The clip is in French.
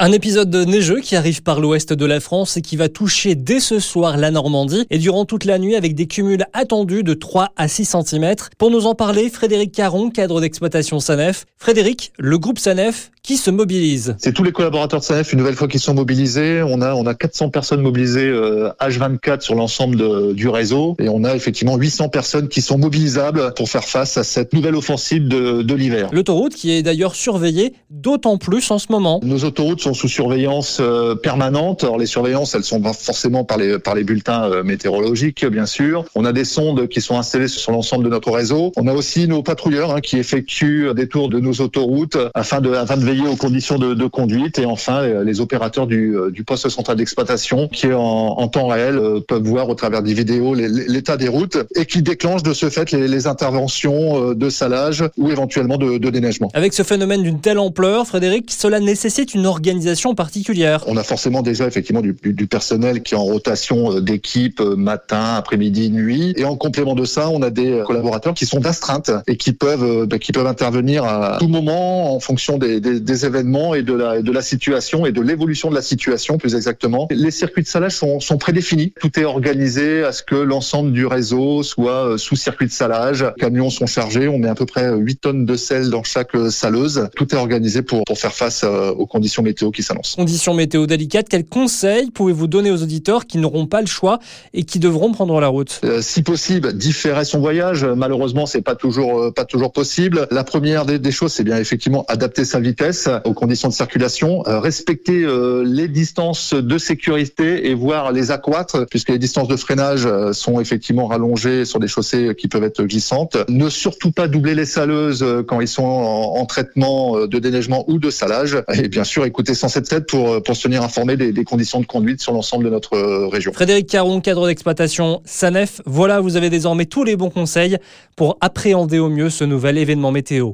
Un épisode neigeux qui arrive par l'ouest de la France et qui va toucher dès ce soir la Normandie et durant toute la nuit avec des cumuls attendus de 3 à 6 cm. Pour nous en parler, Frédéric Caron, cadre d'exploitation SANEF. Frédéric, le groupe SANEF qui se mobilise C'est tous les collaborateurs de SANEF une nouvelle fois qui sont mobilisés. On a on a 400 personnes mobilisées euh, H24 sur l'ensemble du réseau et on a effectivement 800 personnes qui sont mobilisables pour faire face à cette nouvelle offensive de, de l'hiver. L'autoroute qui est d'ailleurs surveillée d'autant plus en ce moment. Nos autoroutes sous surveillance euh, permanente. Alors les surveillances, elles sont forcément par les par les bulletins euh, météorologiques, bien sûr. On a des sondes qui sont installées sur l'ensemble de notre réseau. On a aussi nos patrouilleurs hein, qui effectuent des tours de nos autoroutes afin de afin de veiller aux conditions de, conduite. Et enfin, les opérateurs du, euh, du poste central d'exploitation qui en, temps réel peuvent voir au travers des vidéos l'état des routes et qui déclenchent de ce fait les, les interventions de salage ou éventuellement de, de déneigement. Avec ce phénomène d'une telle ampleur, Frédéric, cela nécessite une organisation On a forcément déjà effectivement du, du personnel qui est en rotation euh, d'équipe euh, matin, après-midi, nuit. Et en complément de ça, on a des collaborateurs qui sont d'astreinte et qui peuvent euh, bah, qui peuvent intervenir à tout moment en fonction des, des, des événements et de la, de la situation et de l'évolution de la situation plus exactement. Les circuits de salage sont, sont prédéfinis. Tout est organisé à ce que l'ensemble du réseau soit sous circuit de salage. Les camions sont chargés. On met à peu près 8 tonnes de sel dans chaque saleuse. Tout est organisé pour, pour faire face aux conditions météo qui s'annonce. Conditions météo délicates, quels conseils pouvez-vous donner aux auditeurs qui n'auront pas le choix et qui devront prendre la route? Euh, Si possible, différer son voyage. Malheureusement, c'est pas toujours euh, pas toujours possible. La première des, des choses, c'est bien effectivement adapter sa vitesse aux conditions de circulation, euh, respecter les distances de sécurité et voir les accroître, puisque les distances de freinage sont effectivement rallongées sur des chaussées qui peuvent être glissantes. Ne surtout pas doubler les saleuses quand ils sont en, en traitement de déneigement ou de salage. Et bien sûr, écouter 177 pour, euh, pour se tenir informé des, conditions de conduite sur l'ensemble de notre euh, région. Frédéric Caron, cadre d'exploitation SANEF, voilà, vous avez désormais tous les bons conseils pour appréhender au mieux ce nouvel événement météo.